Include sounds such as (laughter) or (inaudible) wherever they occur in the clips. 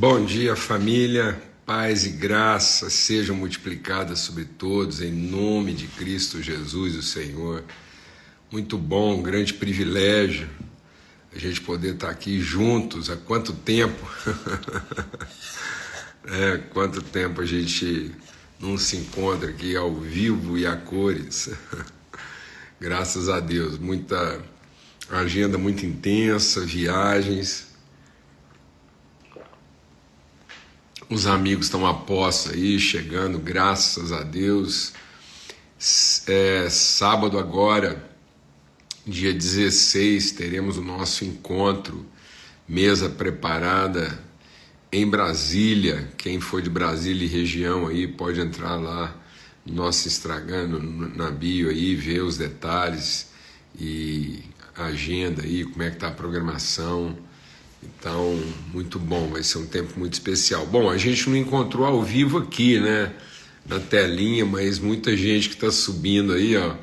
Bom dia, família. Paz e graça sejam multiplicadas sobre todos, em nome de Cristo Jesus, o Senhor. Muito bom, um grande privilégio a gente poder estar aqui juntos. Há quanto tempo? (laughs) é, quanto tempo a gente não se encontra aqui ao vivo e a cores. (laughs) Graças a Deus, muita agenda muito intensa, viagens Os amigos estão a posse aí, chegando, graças a Deus. É, sábado agora, dia 16, teremos o nosso encontro, mesa preparada em Brasília. Quem for de Brasília e região aí pode entrar lá no nosso Instagram, na bio aí, ver os detalhes e agenda aí, como é que tá a programação então, muito bom, vai ser um tempo muito especial. Bom, a gente não encontrou ao vivo aqui, né, na telinha, mas muita gente que está subindo aí, ó.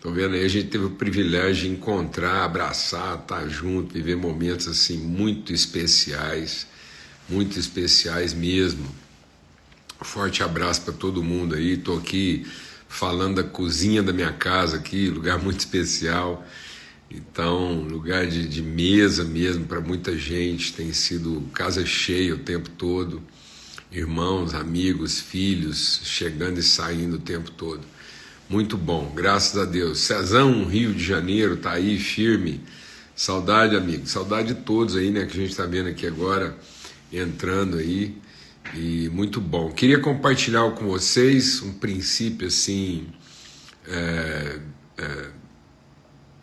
Tô vendo aí, a gente teve o privilégio de encontrar, abraçar, estar tá junto, viver momentos assim muito especiais, muito especiais mesmo. Forte abraço para todo mundo aí. Tô aqui falando da cozinha da minha casa aqui, lugar muito especial. Então, lugar de, de mesa mesmo para muita gente, tem sido casa cheia o tempo todo, irmãos, amigos, filhos chegando e saindo o tempo todo. Muito bom, graças a Deus. Cezão, Rio de Janeiro, tá aí firme. Saudade, amigo, saudade de todos aí, né, que a gente está vendo aqui agora, entrando aí. E muito bom. Queria compartilhar com vocês um princípio assim. É, é,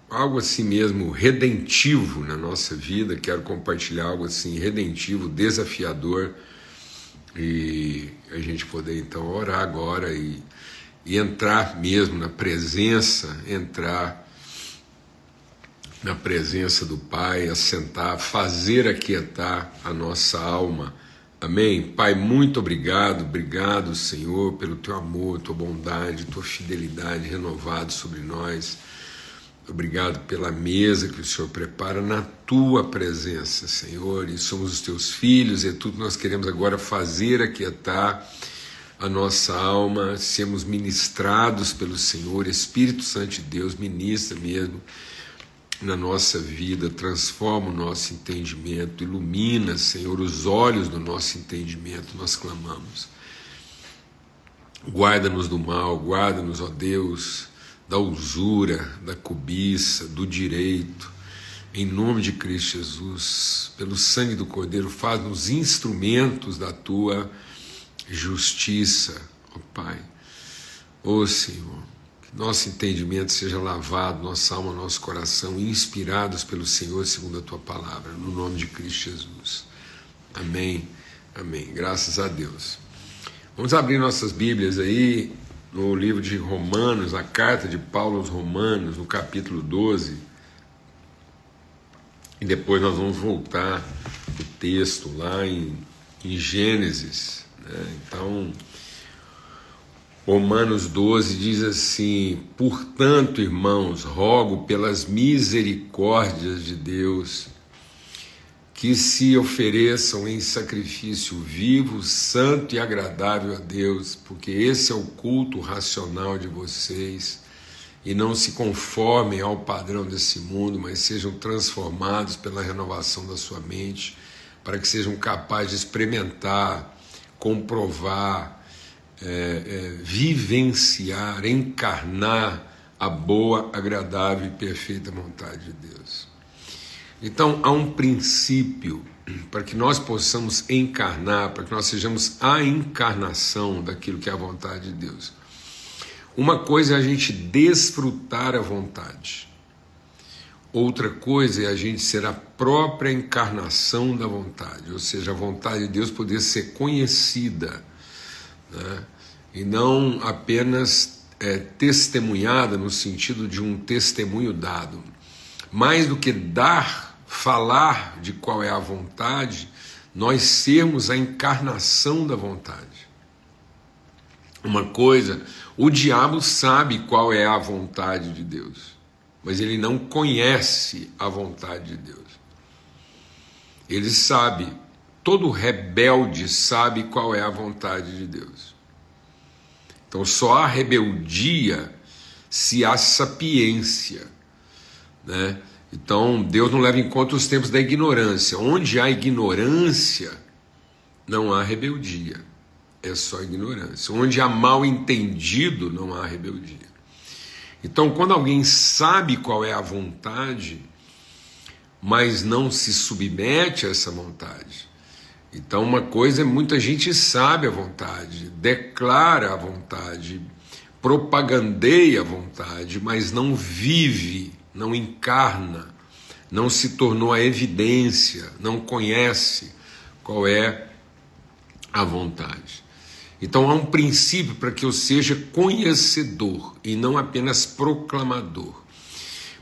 algo assim mesmo redentivo na nossa vida, quero compartilhar algo assim redentivo, desafiador e a gente poder então orar agora e, e entrar mesmo na presença, entrar na presença do Pai, assentar, fazer aquietar a nossa alma. Amém? Pai, muito obrigado, obrigado, Senhor, pelo teu amor, tua bondade, tua fidelidade renovado sobre nós. Obrigado pela mesa que o Senhor prepara na tua presença, Senhor. E somos os teus filhos, e é tudo nós queremos agora fazer aquietar a nossa alma, sermos ministrados pelo Senhor. Espírito Santo de Deus, ministra mesmo na nossa vida, transforma o nosso entendimento, ilumina, Senhor, os olhos do nosso entendimento, nós clamamos. Guarda-nos do mal, guarda-nos, ó Deus da usura, da cobiça, do direito. Em nome de Cristo Jesus, pelo sangue do Cordeiro, faz-nos instrumentos da tua justiça, ó Pai. Ó Senhor, que nosso entendimento seja lavado, nossa alma, nosso coração, inspirados pelo Senhor segundo a tua palavra, no nome de Cristo Jesus. Amém. Amém. Graças a Deus. Vamos abrir nossas Bíblias aí no livro de Romanos, a carta de Paulo aos Romanos, no capítulo 12. E depois nós vamos voltar o texto lá em, em Gênesis. Né? Então, Romanos 12 diz assim: Portanto, irmãos, rogo pelas misericórdias de Deus que se ofereçam em sacrifício vivo, santo e agradável a Deus, porque esse é o culto racional de vocês, e não se conformem ao padrão desse mundo, mas sejam transformados pela renovação da sua mente, para que sejam capazes de experimentar, comprovar, é, é, vivenciar, encarnar a boa, agradável e perfeita vontade de Deus. Então há um princípio para que nós possamos encarnar, para que nós sejamos a encarnação daquilo que é a vontade de Deus. Uma coisa é a gente desfrutar a vontade, outra coisa é a gente ser a própria encarnação da vontade, ou seja, a vontade de Deus poder ser conhecida né? e não apenas é, testemunhada no sentido de um testemunho dado. Mais do que dar falar de qual é a vontade, nós sermos a encarnação da vontade. Uma coisa, o diabo sabe qual é a vontade de Deus, mas ele não conhece a vontade de Deus. Ele sabe todo rebelde sabe qual é a vontade de Deus. Então só há rebeldia se há sapiência, né? Então Deus não leva em conta os tempos da ignorância. Onde há ignorância, não há rebeldia, é só ignorância. Onde há mal entendido, não há rebeldia. Então, quando alguém sabe qual é a vontade, mas não se submete a essa vontade, então, uma coisa é muita gente sabe a vontade, declara a vontade, propagandeia a vontade, mas não vive, não encarna, não se tornou a evidência, não conhece qual é a vontade. Então há um princípio para que eu seja conhecedor e não apenas proclamador.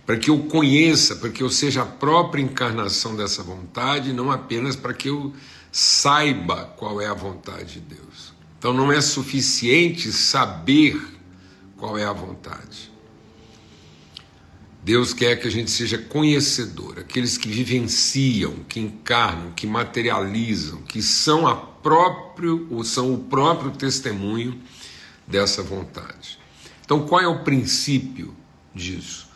Para que eu conheça, para que eu seja a própria encarnação dessa vontade, não apenas para que eu saiba qual é a vontade de Deus. Então não é suficiente saber qual é a vontade. Deus quer que a gente seja conhecedor, aqueles que vivenciam, que encarnam, que materializam, que são a próprio, ou são o próprio testemunho dessa vontade. Então, qual é o princípio disso?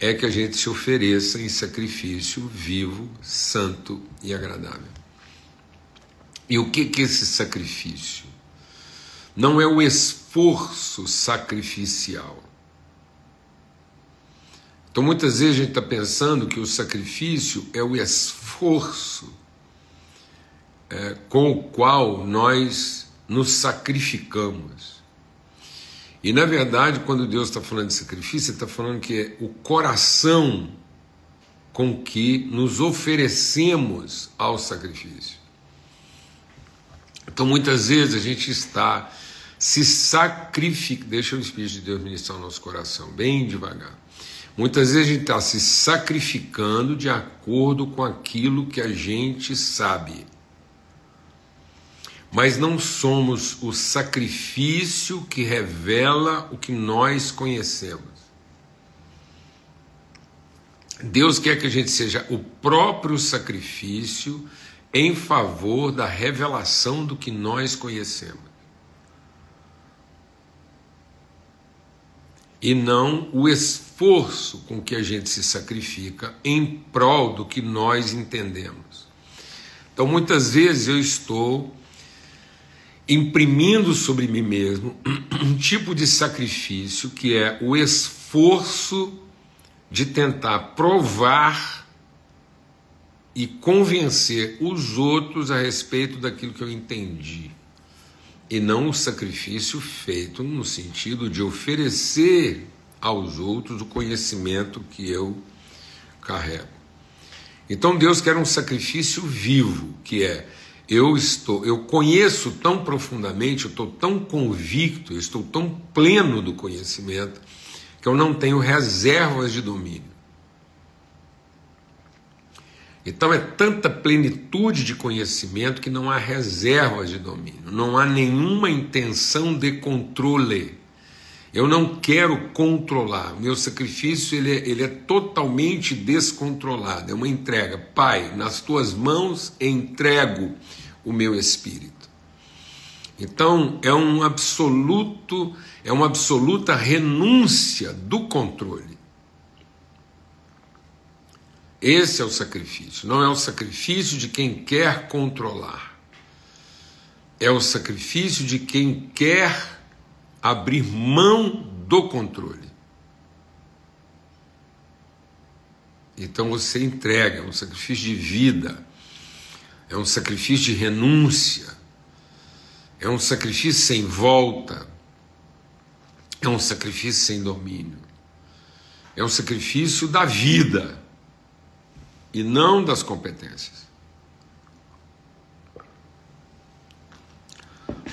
É que a gente se ofereça em sacrifício vivo, santo e agradável. E o que, que é esse sacrifício? Não é o esforço sacrificial. Então muitas vezes a gente está pensando que o sacrifício é o esforço é, com o qual nós nos sacrificamos. E na verdade, quando Deus está falando de sacrifício, Ele está falando que é o coração com que nos oferecemos ao sacrifício. Então, muitas vezes a gente está se sacrificando. Deixa o Espírito de Deus ministrar o nosso coração, bem devagar. Muitas vezes a gente está se sacrificando de acordo com aquilo que a gente sabe. Mas não somos o sacrifício que revela o que nós conhecemos. Deus quer que a gente seja o próprio sacrifício em favor da revelação do que nós conhecemos. E não o esforço com que a gente se sacrifica em prol do que nós entendemos. Então, muitas vezes eu estou imprimindo sobre mim mesmo um (clears throat) tipo de sacrifício que é o esforço de tentar provar e convencer os outros a respeito daquilo que eu entendi. E não o sacrifício feito no sentido de oferecer aos outros o conhecimento que eu carrego. Então Deus quer um sacrifício vivo, que é eu estou, eu conheço tão profundamente, eu estou tão convicto, eu estou tão pleno do conhecimento que eu não tenho reservas de domínio. Então é tanta plenitude de conhecimento que não há reserva de domínio, não há nenhuma intenção de controle. Eu não quero controlar. Meu sacrifício ele é, ele é totalmente descontrolado. É uma entrega. Pai, nas tuas mãos entrego o meu espírito. Então é um absoluto, é uma absoluta renúncia do controle. Esse é o sacrifício. Não é o sacrifício de quem quer controlar. É o sacrifício de quem quer abrir mão do controle. Então você entrega, é um sacrifício de vida, é um sacrifício de renúncia, é um sacrifício sem volta, é um sacrifício sem domínio, é um sacrifício da vida e não das competências.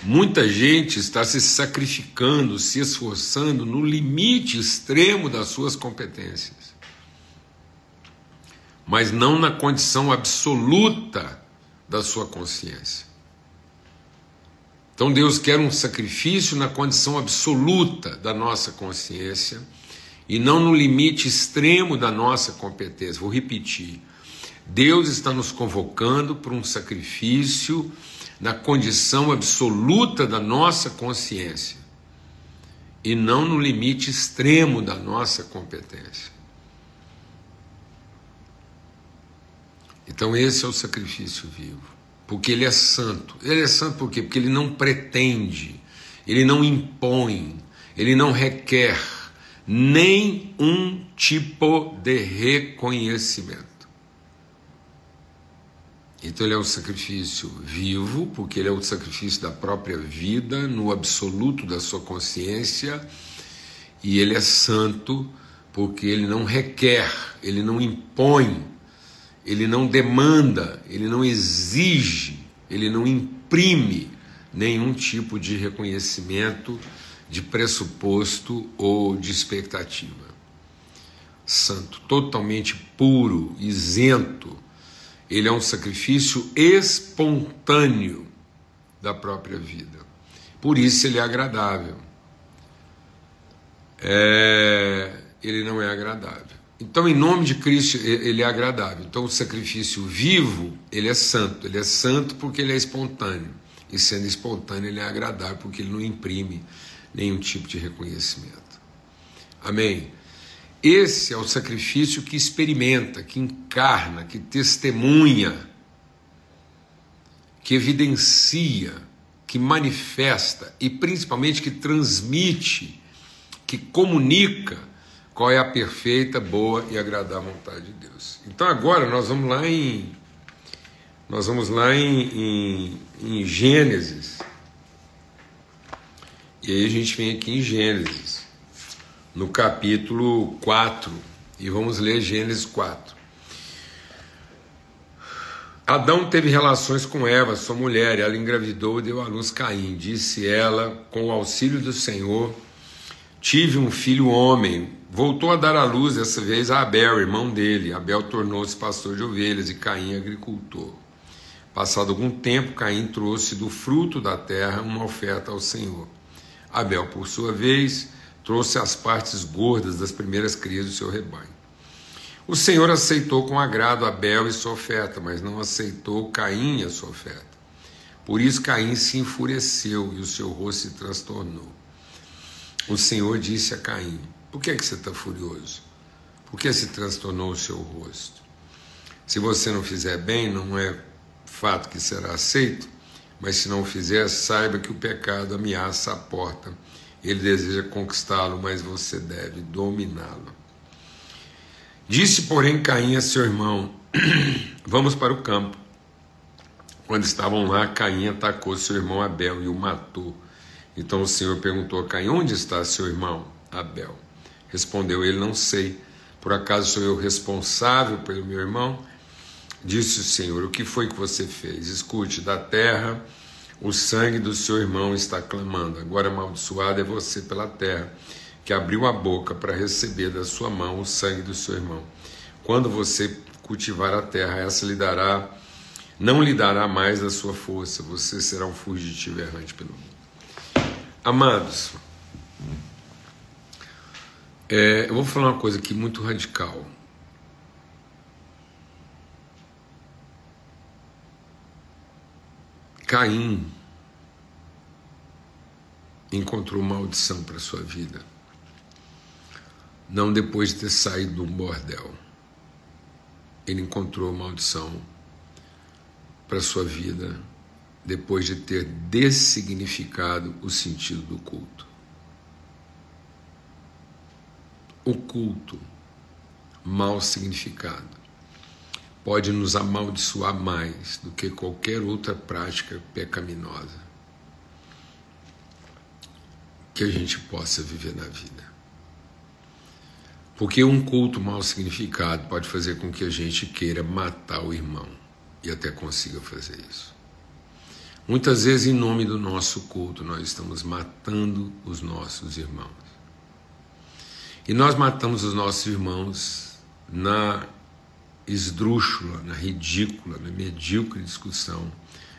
Muita gente está se sacrificando, se esforçando no limite extremo das suas competências, mas não na condição absoluta da sua consciência. Então Deus quer um sacrifício na condição absoluta da nossa consciência e não no limite extremo da nossa competência. Vou repetir. Deus está nos convocando para um sacrifício na condição absoluta da nossa consciência e não no limite extremo da nossa competência. Então, esse é o sacrifício vivo, porque ele é santo. Ele é santo por quê? Porque ele não pretende, ele não impõe, ele não requer nem um tipo de reconhecimento. Então ele é um sacrifício vivo, porque ele é o sacrifício da própria vida, no absoluto da sua consciência, e ele é santo, porque ele não requer, ele não impõe, ele não demanda, ele não exige, ele não imprime nenhum tipo de reconhecimento, de pressuposto ou de expectativa. Santo, totalmente puro, isento ele é um sacrifício espontâneo da própria vida. Por isso ele é agradável. É, ele não é agradável. Então, em nome de Cristo, ele é agradável. Então, o sacrifício vivo, ele é santo. Ele é santo porque ele é espontâneo. E sendo espontâneo, ele é agradável porque ele não imprime nenhum tipo de reconhecimento. Amém? Esse é o sacrifício que experimenta, que encarna, que testemunha, que evidencia, que manifesta e principalmente que transmite, que comunica qual é a perfeita, boa e agradável vontade de Deus. Então agora nós vamos lá em nós vamos lá em, em, em Gênesis. E aí a gente vem aqui em Gênesis no capítulo 4, e vamos ler Gênesis 4. Adão teve relações com Eva, sua mulher, e ela engravidou e deu à luz Caim. Disse ela, com o auxílio do Senhor, tive um filho homem. Voltou a dar à luz, dessa vez, a Abel, irmão dele. Abel tornou-se pastor de ovelhas e Caim agricultor. Passado algum tempo, Caim trouxe do fruto da terra uma oferta ao Senhor. Abel, por sua vez, trouxe as partes gordas das primeiras crias do seu rebanho. O Senhor aceitou com agrado Abel e sua oferta, mas não aceitou Caim e a sua oferta. Por isso Caim se enfureceu e o seu rosto se transtornou. O Senhor disse a Caim: Por que, é que você está furioso? Por que se transtornou o seu rosto? Se você não fizer bem, não é fato que será aceito, mas se não fizer, saiba que o pecado ameaça a porta ele deseja conquistá-lo, mas você deve dominá-lo. Disse, porém, Caim a seu irmão: (clears throat) Vamos para o campo. Quando estavam lá, Caim atacou seu irmão Abel e o matou. Então o Senhor perguntou a Caim: Onde está seu irmão Abel? Respondeu ele: Não sei. Por acaso sou eu responsável pelo meu irmão? Disse o Senhor: O que foi que você fez? Escute, da terra o sangue do seu irmão está clamando. Agora amaldiçoado é você pela terra, que abriu a boca para receber da sua mão o sangue do seu irmão. Quando você cultivar a terra, essa lhe dará, não lhe dará mais a sua força. Você será um fugitivo errante pelo mundo. Amados, é, eu vou falar uma coisa aqui muito radical. Caim encontrou maldição para sua vida. Não depois de ter saído do bordel. Ele encontrou maldição para sua vida depois de ter dessignificado o sentido do culto. O culto mal significado pode nos amaldiçoar mais do que qualquer outra prática pecaminosa que a gente possa viver na vida. Porque um culto mal significado pode fazer com que a gente queira matar o irmão e até consiga fazer isso. Muitas vezes, em nome do nosso culto, nós estamos matando os nossos irmãos. E nós matamos os nossos irmãos na esdrúxula, na ridícula, na medíocre discussão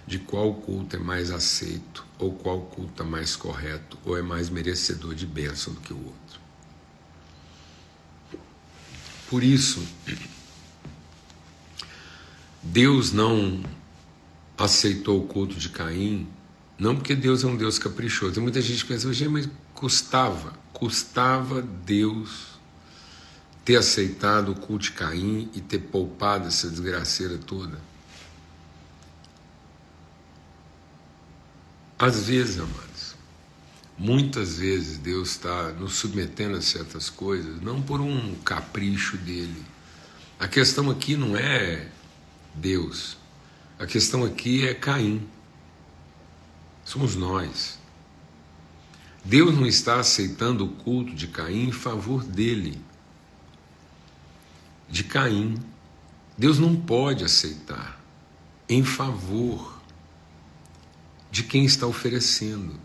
de qual culto é mais aceito, ou qual culto é mais correto, ou é mais merecedor de bênção do que o outro. Por isso, Deus não aceitou o culto de Caim, não porque Deus é um Deus caprichoso. Tem muita gente que pensa, mas custava, custava Deus ter aceitado o culto de Caim e ter poupado essa desgraceira toda. Às vezes, amados, muitas vezes Deus está nos submetendo a certas coisas, não por um capricho dele. A questão aqui não é Deus, a questão aqui é Caim. Somos nós. Deus não está aceitando o culto de Caim em favor dele, de Caim. Deus não pode aceitar em favor de quem está oferecendo.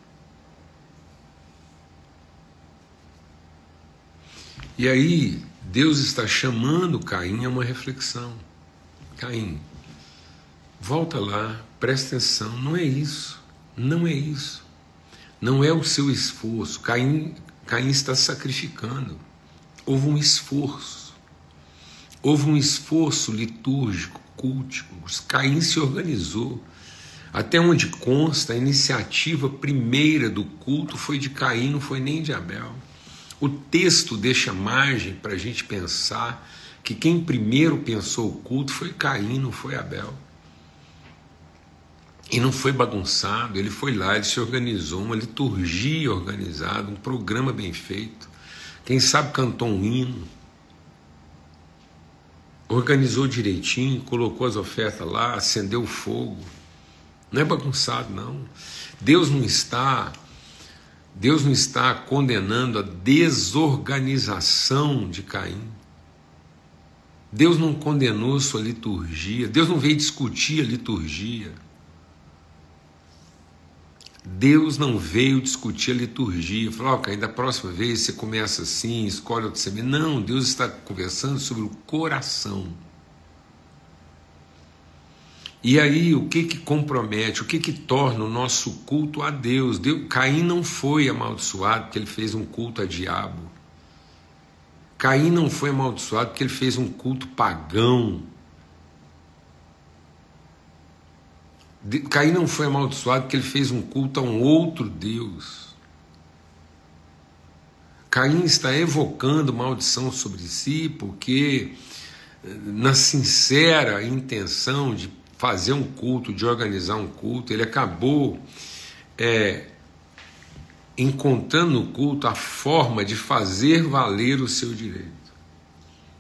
E aí, Deus está chamando Caim a uma reflexão. Caim, volta lá, presta atenção, não é isso, não é isso. Não é o seu esforço. Caim, Caim está sacrificando. Houve um esforço. Houve um esforço litúrgico, cultico. Caim se organizou. Até onde consta, a iniciativa primeira do culto foi de Caim, não foi nem de Abel. O texto deixa margem para a gente pensar que quem primeiro pensou o culto foi Caim, não foi Abel. E não foi bagunçado, ele foi lá, ele se organizou, uma liturgia organizada, um programa bem feito. Quem sabe cantou um hino, organizou direitinho, colocou as ofertas lá, acendeu o fogo. Não é bagunçado, não. Deus não está Deus não está condenando a desorganização de Caim. Deus não condenou sua liturgia, Deus não veio discutir a liturgia. Deus não veio discutir a liturgia, falou, ok, da próxima vez você começa assim, escolhe outro semestre. Não, Deus está conversando sobre o coração. E aí, o que que compromete, o que que torna o nosso culto a Deus? Deus Caim não foi amaldiçoado porque ele fez um culto a diabo. Caim não foi amaldiçoado porque ele fez um culto pagão. Caim não foi amaldiçoado porque ele fez um culto a um outro Deus. Caim está evocando maldição sobre si porque, na sincera intenção de fazer um culto, de organizar um culto, ele acabou é, encontrando no culto a forma de fazer valer o seu direito.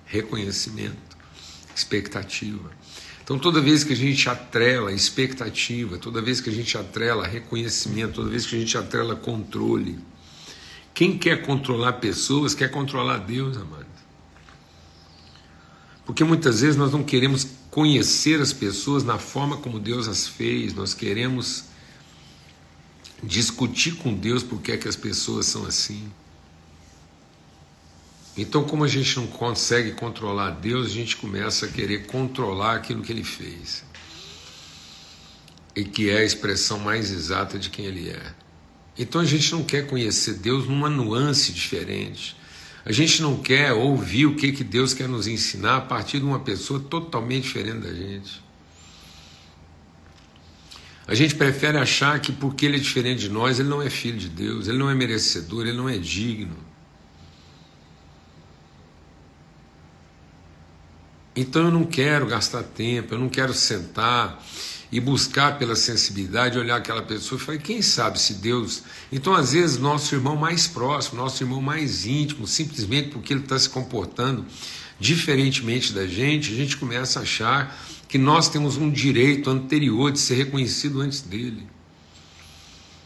Reconhecimento, expectativa. Então, toda vez que a gente atrela expectativa, toda vez que a gente atrela reconhecimento, toda vez que a gente atrela controle, quem quer controlar pessoas quer controlar Deus, amado. Porque muitas vezes nós não queremos conhecer as pessoas na forma como Deus as fez, nós queremos discutir com Deus por que é que as pessoas são assim. Então, como a gente não consegue controlar Deus, a gente começa a querer controlar aquilo que ele fez. E que é a expressão mais exata de quem ele é. Então a gente não quer conhecer Deus numa nuance diferente. A gente não quer ouvir o que, que Deus quer nos ensinar a partir de uma pessoa totalmente diferente da gente. A gente prefere achar que porque ele é diferente de nós, ele não é filho de Deus, ele não é merecedor, ele não é digno. Então eu não quero gastar tempo, eu não quero sentar e buscar pela sensibilidade, olhar aquela pessoa e falar, quem sabe se Deus. Então, às vezes, nosso irmão mais próximo, nosso irmão mais íntimo, simplesmente porque ele está se comportando diferentemente da gente, a gente começa a achar que nós temos um direito anterior de ser reconhecido antes dele.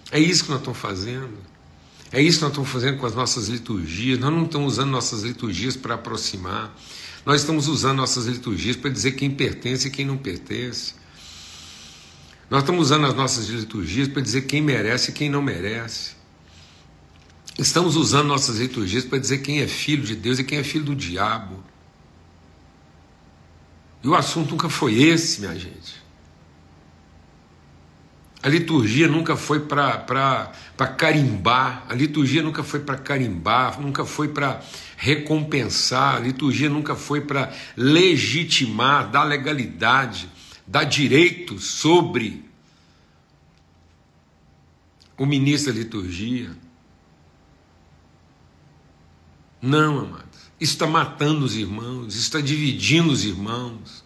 É isso que nós estamos fazendo. É isso que nós estamos fazendo com as nossas liturgias. Nós não estamos usando nossas liturgias para aproximar. Nós estamos usando nossas liturgias para dizer quem pertence e quem não pertence. Nós estamos usando as nossas liturgias para dizer quem merece e quem não merece. Estamos usando nossas liturgias para dizer quem é filho de Deus e quem é filho do diabo. E o assunto nunca foi esse, minha gente. A liturgia nunca foi para carimbar, a liturgia nunca foi para carimbar, nunca foi para recompensar, a liturgia nunca foi para legitimar, dar legalidade dá direito sobre o ministro da liturgia. Não, amados. Isso está matando os irmãos, está dividindo os irmãos.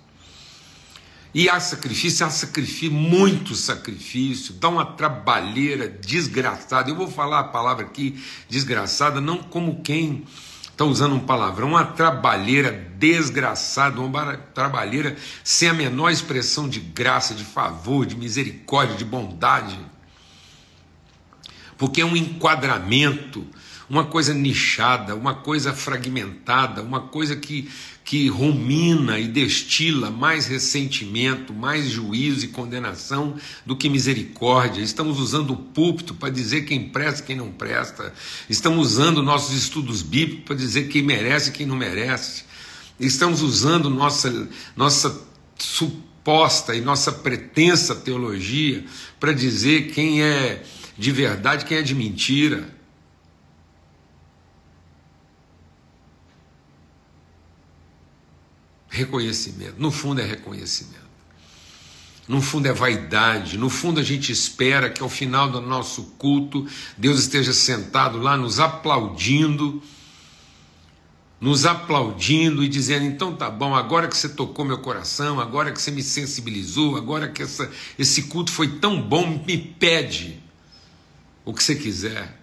E há sacrifício, há sacrifício, muito sacrifício, dá uma trabalheira desgraçada. Eu vou falar a palavra aqui, desgraçada, não como quem está usando um palavrão, uma trabalheira desgraçada, uma trabalheira sem a menor expressão de graça, de favor, de misericórdia, de bondade. Porque é um enquadramento uma coisa nichada, uma coisa fragmentada, uma coisa que, que rumina e destila mais ressentimento, mais juízo e condenação do que misericórdia. Estamos usando o púlpito para dizer quem presta e quem não presta. Estamos usando nossos estudos bíblicos para dizer quem merece e quem não merece. Estamos usando nossa, nossa suposta e nossa pretensa teologia para dizer quem é de verdade, quem é de mentira. Reconhecimento. No fundo é reconhecimento. No fundo é vaidade, no fundo a gente espera que ao final do nosso culto Deus esteja sentado lá nos aplaudindo, nos aplaudindo e dizendo: então tá bom, agora que você tocou meu coração, agora que você me sensibilizou, agora que essa, esse culto foi tão bom, me pede o que você quiser.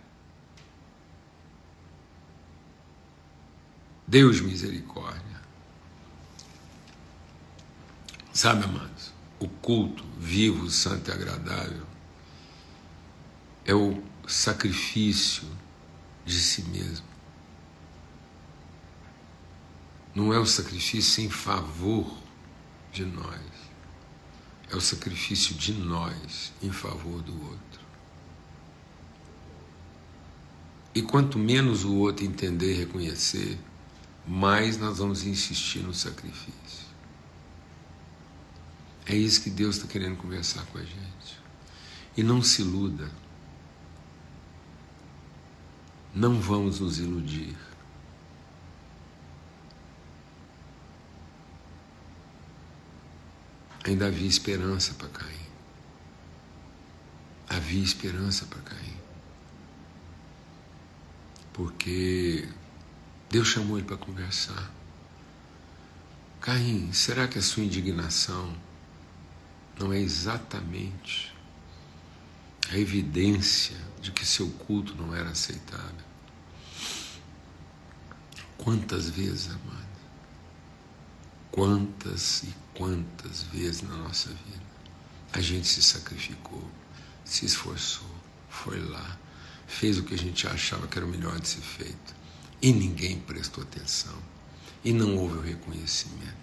Deus misericórdia. Sabe, amados, o culto vivo, santo e agradável é o sacrifício de si mesmo. Não é o sacrifício em favor de nós, é o sacrifício de nós em favor do outro. E quanto menos o outro entender e reconhecer, mais nós vamos insistir no sacrifício. É isso que Deus está querendo conversar com a gente. E não se iluda. Não vamos nos iludir. Ainda havia esperança para Caim. Havia esperança para Caim. Porque Deus chamou ele para conversar. Caim, será que a sua indignação não é exatamente a evidência de que seu culto não era aceitável. Quantas vezes, amado? Quantas e quantas vezes na nossa vida a gente se sacrificou, se esforçou, foi lá, fez o que a gente achava que era o melhor de ser feito e ninguém prestou atenção e não houve o reconhecimento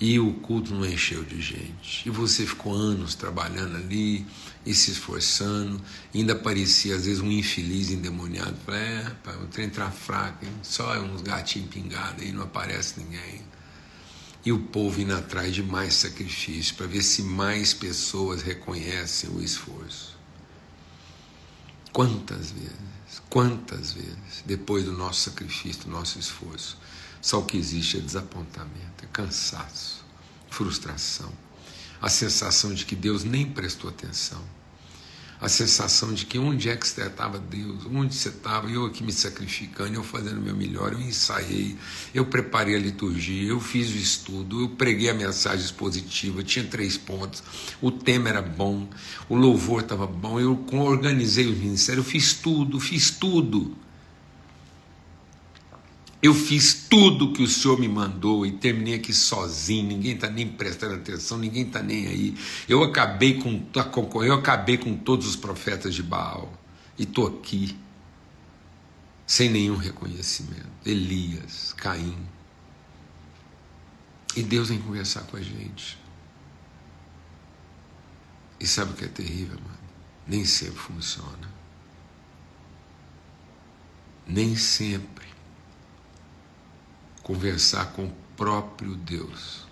e o culto não encheu de gente. E você ficou anos trabalhando ali e se esforçando, ainda parecia às vezes um infeliz endemoniado. É, pai, o trem está fraco, hein? só uns gatinhos pingados aí, não aparece ninguém. E o povo indo atrás de mais sacrifício, para ver se mais pessoas reconhecem o esforço. Quantas vezes, quantas vezes, depois do nosso sacrifício, do nosso esforço, só o que existe é desapontamento, cansaço, frustração, a sensação de que Deus nem prestou atenção, a sensação de que onde é que você estava Deus, onde você estava, eu aqui me sacrificando, eu fazendo o meu melhor, eu ensaiei, eu preparei a liturgia, eu fiz o estudo, eu preguei a mensagem expositiva, tinha três pontos, o tema era bom, o louvor estava bom, eu organizei o ministério, eu fiz tudo, fiz tudo. Eu fiz tudo que o Senhor me mandou e terminei aqui sozinho, ninguém está nem prestando atenção, ninguém está nem aí. Eu acabei com eu acabei com todos os profetas de Baal e estou aqui sem nenhum reconhecimento. Elias, Caim. E Deus vem conversar com a gente. E sabe o que é terrível, mano? Nem sempre funciona. Nem sempre conversar com o próprio Deus.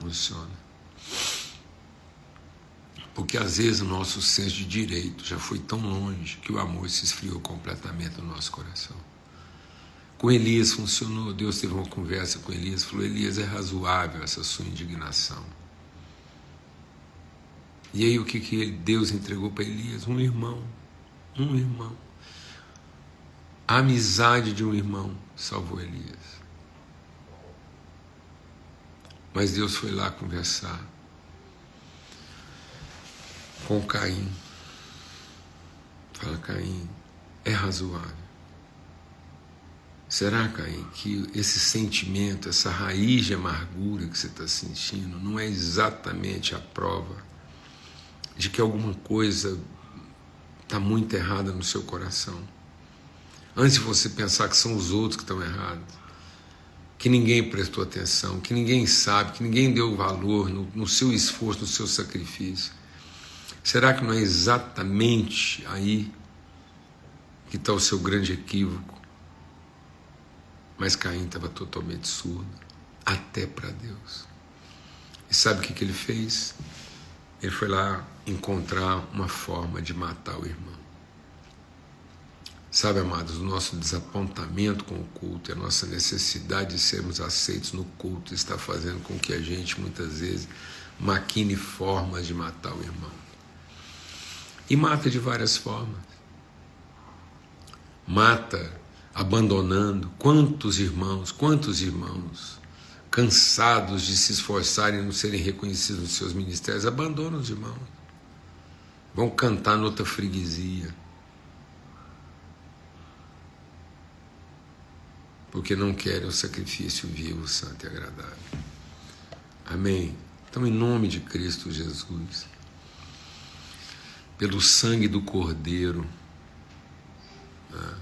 Funciona. Porque às vezes o nosso senso de direito já foi tão longe que o amor se esfriou completamente no nosso coração. Com Elias funcionou, Deus teve uma conversa com Elias, falou: Elias, é razoável essa sua indignação. E aí o que, que Deus entregou para Elias? Um irmão. Um irmão. A amizade de um irmão salvou Elias. Mas Deus foi lá conversar com Caim. Fala, Caim, é razoável. Será, Caim, que esse sentimento, essa raiz de amargura que você está sentindo, não é exatamente a prova de que alguma coisa está muito errada no seu coração? Antes de você pensar que são os outros que estão errados, que ninguém prestou atenção, que ninguém sabe, que ninguém deu valor no, no seu esforço, no seu sacrifício. Será que não é exatamente aí que está o seu grande equívoco? Mas Caim estava totalmente surdo, até para Deus. E sabe o que, que ele fez? Ele foi lá encontrar uma forma de matar o irmão. Sabe, amados, o nosso desapontamento com o culto a nossa necessidade de sermos aceitos no culto está fazendo com que a gente muitas vezes maquine formas de matar o irmão. E mata de várias formas. Mata abandonando. Quantos irmãos, quantos irmãos, cansados de se esforçarem e não serem reconhecidos nos seus ministérios, abandonam os irmãos. Vão cantar noutra freguesia porque não querem o sacrifício vivo, santo e agradável. Amém. Então, em nome de Cristo Jesus, pelo sangue do Cordeiro, né,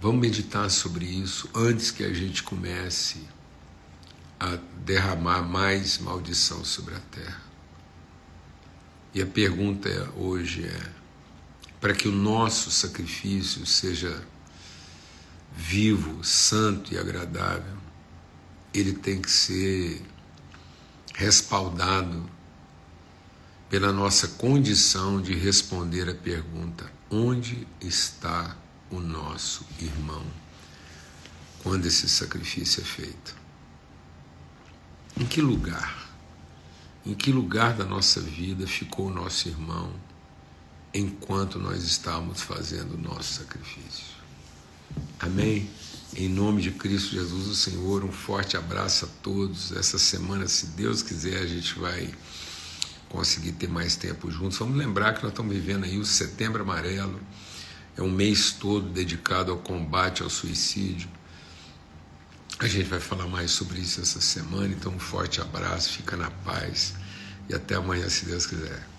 vamos meditar sobre isso antes que a gente comece a derramar mais maldição sobre a terra. E a pergunta hoje é: para que o nosso sacrifício seja vivo, santo e agradável, ele tem que ser respaldado pela nossa condição de responder a pergunta: onde está o nosso irmão quando esse sacrifício é feito? Em que lugar? Em que lugar da nossa vida ficou o nosso irmão enquanto nós estávamos fazendo o nosso sacrifício? Amém? Em nome de Cristo Jesus, o Senhor, um forte abraço a todos. Essa semana, se Deus quiser, a gente vai conseguir ter mais tempo juntos. Vamos lembrar que nós estamos vivendo aí o Setembro Amarelo, é um mês todo dedicado ao combate ao suicídio. A gente vai falar mais sobre isso essa semana, então um forte abraço, fica na paz e até amanhã, se Deus quiser.